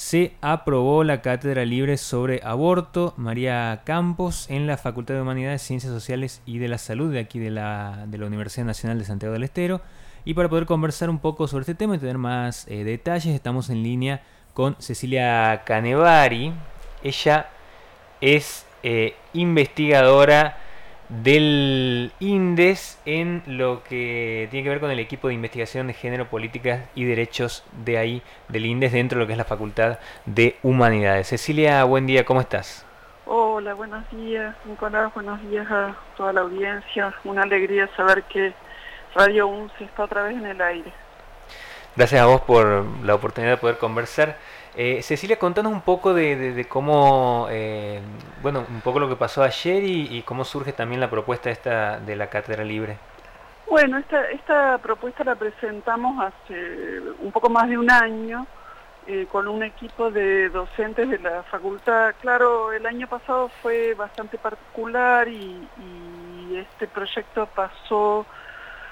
se aprobó la cátedra libre sobre aborto María Campos en la Facultad de Humanidades, Ciencias Sociales y de la Salud de aquí de la, Universidad Nacional de Santiago del Estero. Y para poder conversar un poco sobre este tema y tener más eh, detalles, estamos en línea con Cecilia Canevari. Ella es eh, investigadora del INDES en lo que tiene que ver con el equipo de investigación de género, políticas y derechos de ahí, del INDES, dentro de lo que es la Facultad de Humanidades. Cecilia, buen día, ¿cómo estás? Hola, buenos días, Nicolás, buenos días a toda la audiencia. Una alegría saber que Radio UNCE está otra vez en el aire. Gracias a vos por la oportunidad de poder conversar. Eh, Cecilia, contanos un poco de, cómo, eh, bueno, un poco lo que pasó ayer y, cómo surge también la propuesta esta de la cátedra libre. Bueno, esta, esta propuesta la presentamos hace un poco más de un año eh, con un equipo de docentes de la facultad. Claro, el año pasado fue bastante particular y este proyecto pasó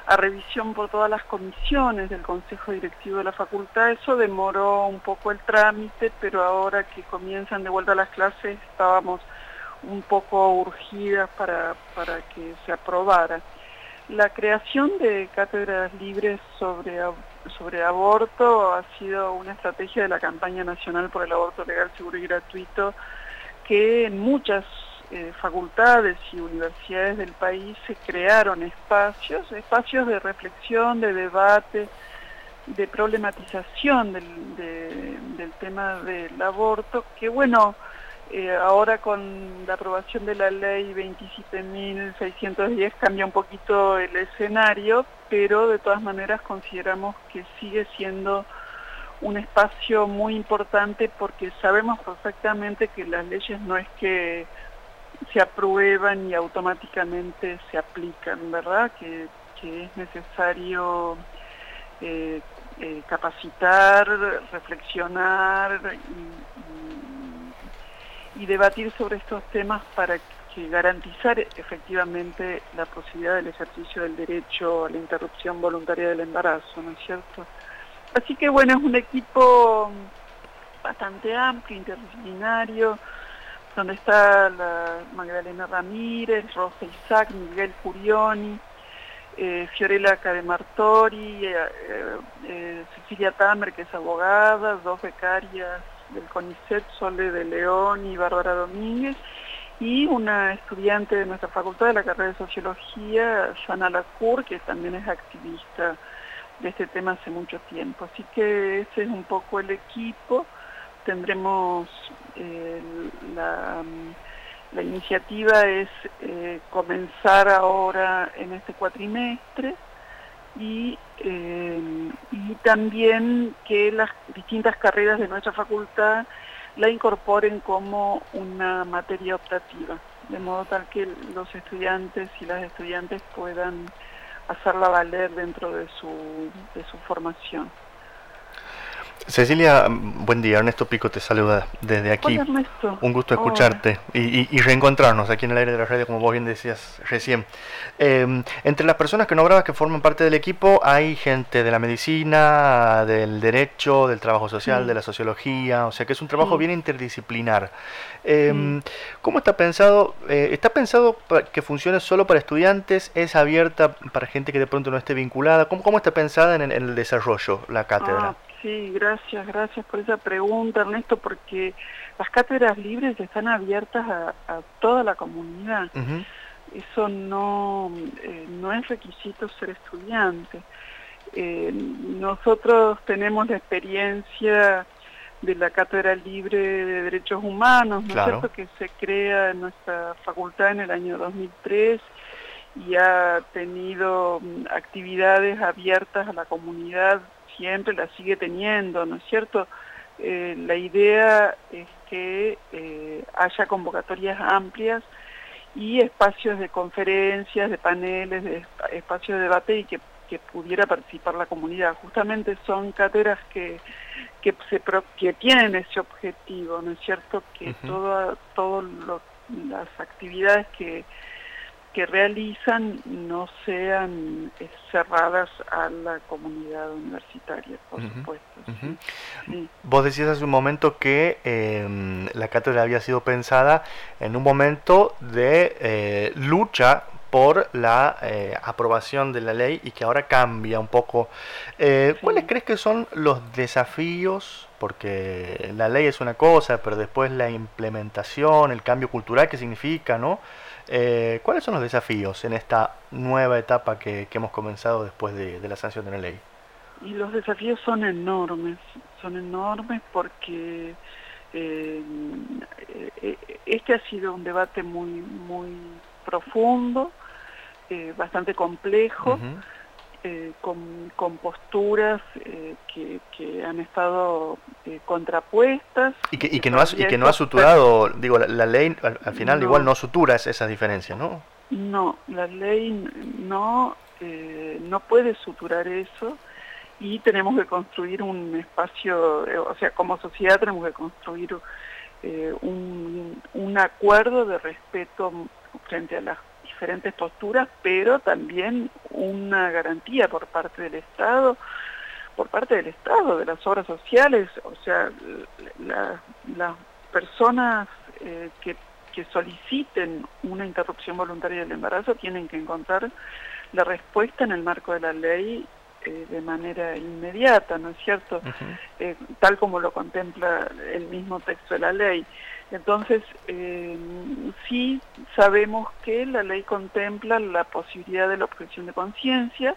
a revisión por todas las comisiones del Consejo Directivo de la Facultad. Eso demoró un poco el trámite, pero ahora que comienzan de vuelta las clases estábamos un poco urgidas para, para que se aprobara. La creación de cátedras libres sobre, sobre aborto ha sido una estrategia de la campaña nacional por el aborto legal, seguro y gratuito, que en muchas eh, facultades y universidades del país se crearon espacios, espacios de reflexión, de debate, de problematización del, tema del aborto, que bueno, eh, ahora con la aprobación de la ley 27.610 cambia un poquito el escenario, pero de todas maneras consideramos que sigue siendo un espacio muy importante porque sabemos perfectamente que las leyes no es que se aprueban y automáticamente se aplican, ¿verdad? Que, es necesario eh, eh, capacitar, reflexionar y, debatir sobre estos temas para garantizar efectivamente la posibilidad del ejercicio del derecho a la interrupción voluntaria del embarazo, ¿no es cierto? Así que bueno, es un equipo bastante amplio, interdisciplinario, donde está la Magdalena Ramírez, Rosa Isaac, Miguel Curioni, eh, Fiorella Cademartori, eh, eh, Cecilia Tamer, que es abogada, dos becarias del CONICET, Sole de León y Bárbara Domínguez, y una estudiante de nuestra facultad de la carrera de Sociología, Sana Lacour, que también es activista de este tema hace mucho tiempo. Así que ese es un poco el equipo tendremos eh, la, iniciativa es eh, comenzar ahora en este cuatrimestre y, eh, y también que las distintas carreras de nuestra facultad la incorporen como una materia optativa, de modo tal que los estudiantes y las estudiantes puedan hacerla valer dentro de su, de su formación. Cecilia, buen día. Ernesto Pico te saluda desde aquí. Un gusto escucharte y, reencontrarnos aquí en el aire de la radio, como vos bien decías recién. Em, entre las personas que nombrabas que forman parte del equipo, hay gente de la medicina, del derecho, del trabajo social, de la sociología, o sea que es un trabajo bien interdisciplinar. Em, ¿Cómo está pensado? Eh, ¿Está pensado que funcione solo para estudiantes? ¿Es abierta para gente que de pronto no esté vinculada? ¿Cómo, cómo está pensada en, el desarrollo la cátedra? Ah, Sí, gracias, gracias por esa pregunta, Ernesto, porque las cátedras libres están abiertas a, toda la comunidad. Eso no, eh, no es requisito ser estudiante. Eh, nosotros tenemos la experiencia de la Cátedra Libre de Derechos Humanos, ¿no es cierto?, que se crea en nuestra facultad en el año 2003 y ha tenido mm, actividades abiertas a la comunidad siempre la sigue teniendo, ¿no es cierto? Eh, la idea es que eh, haya convocatorias amplias y espacios de conferencias, de paneles, de espacios de debate y que, pudiera participar la comunidad. Justamente son cátedras que, que, se, que tienen ese objetivo, ¿no es cierto? Que todas las actividades que, que realizan no sean eh, cerradas a la comunidad universitaria, por supuesto. Vos decías hace un momento que em, la cátedra había sido pensada en un momento de eh, lucha por la eh, aprobación de la ley y que ahora cambia un poco. ¿Cuáles crees que son los desafíos? Porque la ley es una cosa, pero después la implementación, el cambio cultural que significa, ¿no? Eh, ¿Cuáles son los desafíos en esta nueva etapa que, hemos comenzado después de, la sanción de la ley? Y los desafíos son enormes, son enormes porque eh, eh, este ha sido un debate muy, muy profundo, bastante complejo. Eh, con, posturas eh, que, han estado eh, contrapuestas. Y que, y que, no, ha, y que no ha suturado, digo, la, ley al, final igual no sutura esas diferencias, ¿no? No, la ley no, no puede suturar eso y tenemos que construir un espacio, o sea, como sociedad tenemos que construir un, un acuerdo de respeto frente a las diferentes posturas, pero también una garantía por parte del Estado, por parte del Estado, de las obras sociales, o sea, las personas eh, que, soliciten una interrupción voluntaria del embarazo tienen que encontrar la respuesta en el marco de la ley eh, de manera inmediata, ¿no es cierto? Eh, tal como lo contempla el mismo texto de la ley. Entonces, eh, sí sabemos que la ley contempla la posibilidad de la objeción de conciencia,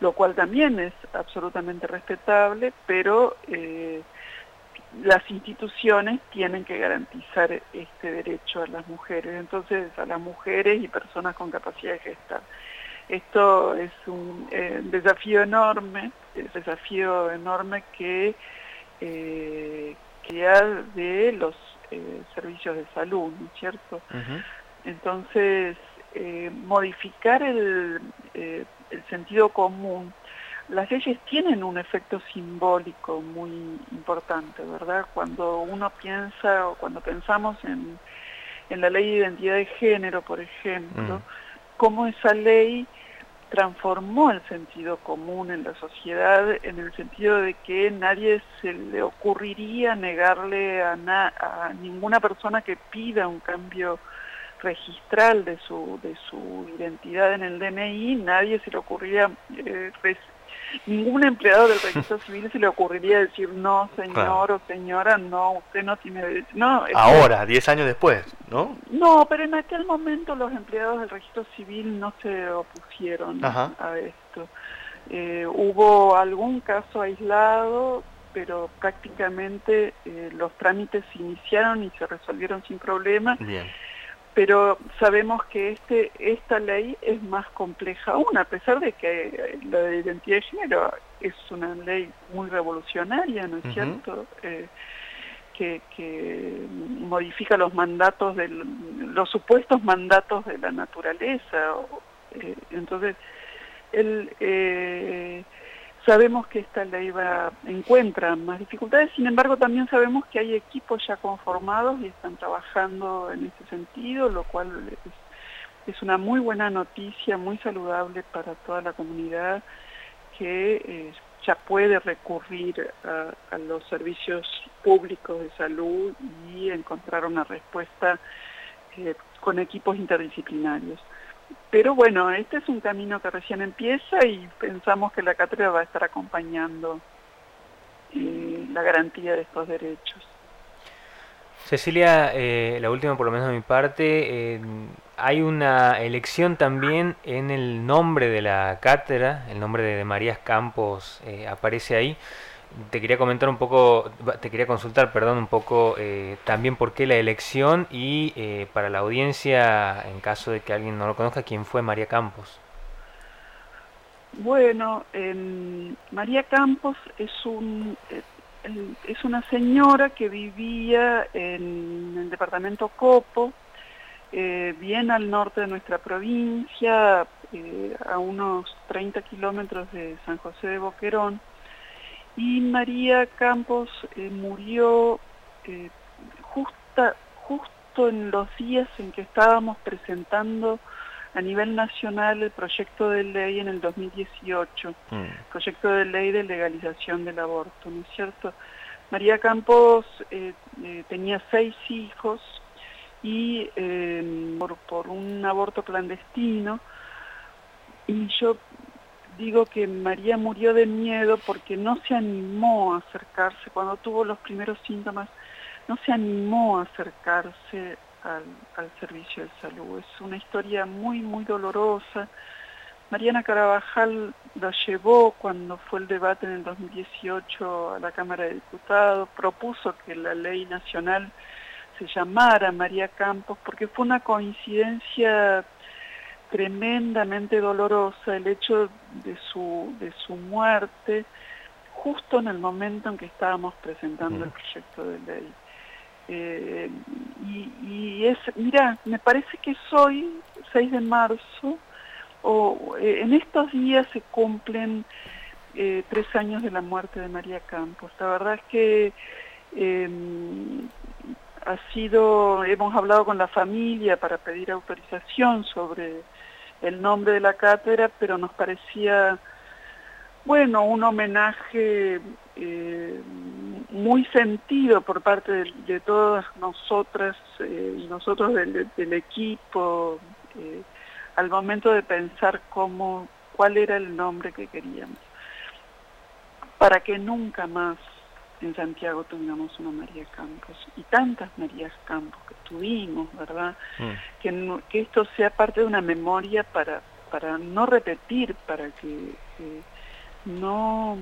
lo cual también es absolutamente respetable, pero eh, las instituciones tienen que garantizar este derecho a las mujeres, entonces a las mujeres y personas con capacidad de gestar. Esto es un eh, desafío enorme, el desafío enorme que, que de los eh, servicios de salud, ¿no es cierto? Entonces, eh, modificar el, eh, el sentido común, las leyes tienen un efecto simbólico muy importante, ¿verdad? Cuando uno piensa o cuando pensamos en, en la ley de identidad de género, por ejemplo, cómo esa ley transformó el sentido común en la sociedad en el sentido de que nadie se le ocurriría negarle a, a ninguna persona que pida un cambio registral de su, de su identidad en el DNI, nadie se le ocurriría eh, ningún empleado del registro civil se le ocurriría decir no señor o señora no usted no tiene derecho no ahora diez años después no no pero en aquel momento los empleados del registro civil no se opusieron a esto. Eh, hubo algún caso aislado pero prácticamente eh, los trámites se iniciaron y se resolvieron sin problema. Bien pero sabemos que este, esta ley es más compleja aún, a pesar de que la de identidad de género es una ley muy revolucionaria, ¿no es cierto? Eh, que, que, modifica los mandatos, de los supuestos mandatos de la naturaleza. Eh, entonces, el... Eh, Sabemos que esta ley va, encuentra más dificultades, sin embargo también sabemos que hay equipos ya conformados y están trabajando en ese sentido, lo cual es, una muy buena noticia, muy saludable para toda la comunidad que eh, ya puede recurrir a, los servicios públicos de salud y encontrar una respuesta eh, con equipos interdisciplinarios. Pero bueno, este es un camino que recién empieza y pensamos que la cátedra va a estar acompañando eh, la garantía de estos derechos. Cecilia, eh, la última por lo menos de mi parte, eh, hay una elección también en el nombre de la cátedra, el nombre de, de Marías Campos aparece ahí te quería comentar un poco, te quería consultar, perdón, un poco eh, también por qué la elección y eh, para la audiencia, en caso de que alguien no lo conozca, quién fue María Campos. Bueno, em, María Campos es un eh, es una señora que vivía en el departamento Copo, bien al norte de nuestra provincia, a unos 30 kilómetros de San José de Boquerón y María Campos eh, murió eh, justo en los días en que estábamos presentando a nivel nacional el proyecto de ley en el 2018, mm. proyecto de ley de legalización del aborto, ¿no es cierto? María Campos eh, eh, tenía seis hijos y eh, por, por un aborto clandestino y yo digo que María murió de miedo porque no se animó a acercarse, cuando tuvo los primeros síntomas, no se animó a acercarse al, servicio de salud. Es una historia muy, muy dolorosa. Mariana Carabajal la llevó cuando fue el debate en el 2018 a la Cámara de Diputados, propuso que la ley nacional se llamara María Campos porque fue una coincidencia tremendamente dolorosa el hecho de su, de su muerte justo en el momento en que estábamos presentando el proyecto de ley. Eh, y, es, mira, me parece que hoy, 6 de marzo, o eh, en estos días se cumplen eh, tres años de la muerte de María Campos. La verdad es que em, ha sido, hemos hablado con la familia para pedir autorización sobre el nombre de la cátedra, pero nos parecía, bueno, un homenaje eh, muy sentido por parte de, todas nosotras eh, y nosotros del, equipo eh, al momento de pensar cómo, cuál era el nombre que queríamos, para que nunca más en Santiago tengamos una María Campos y tantas Marías Campos que tuvimos, ¿verdad? Mm. Que, que, esto sea parte de una memoria para, para no repetir, para que no,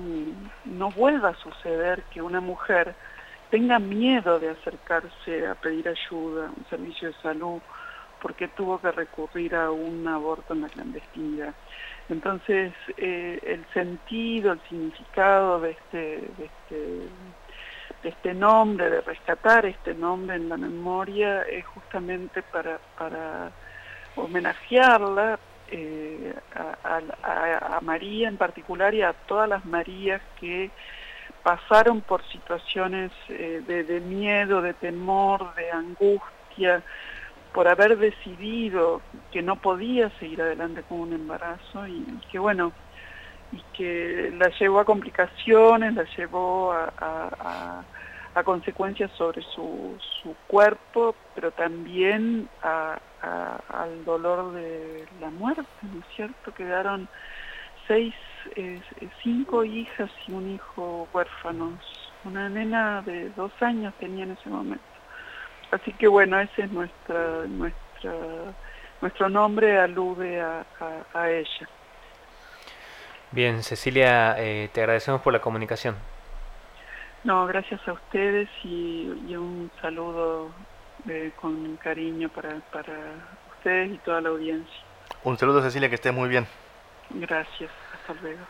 no vuelva a suceder que una mujer tenga miedo de acercarse a pedir ayuda, un servicio de salud, porque tuvo que recurrir a un aborto en la clandestinidad. Entonces, eh, el sentido, el significado de este, este de este nombre, de rescatar este nombre en la memoria, es justamente para, homenajearla eh, a, María en particular y a todas las Marías que pasaron por situaciones eh, de miedo, de temor, de angustia, por haber decidido que no podía seguir adelante con un embarazo y que bueno, y que la llevó a complicaciones, la llevó a, consecuencias sobre su, su, cuerpo, pero también al dolor de la muerte, ¿no es cierto? Quedaron seis, eh, cinco hijas y un hijo huérfanos. Una nena de dos años tenía en ese momento. Así que bueno, ese es nuestra, nuestra, nuestro nombre, alude a ella. Bien, Cecilia, eh, te agradecemos por la comunicación. No, gracias a ustedes y, un saludo eh, con cariño para, para ustedes y toda la audiencia. Un saludo, Cecilia, que estés muy bien. Gracias, hasta luego.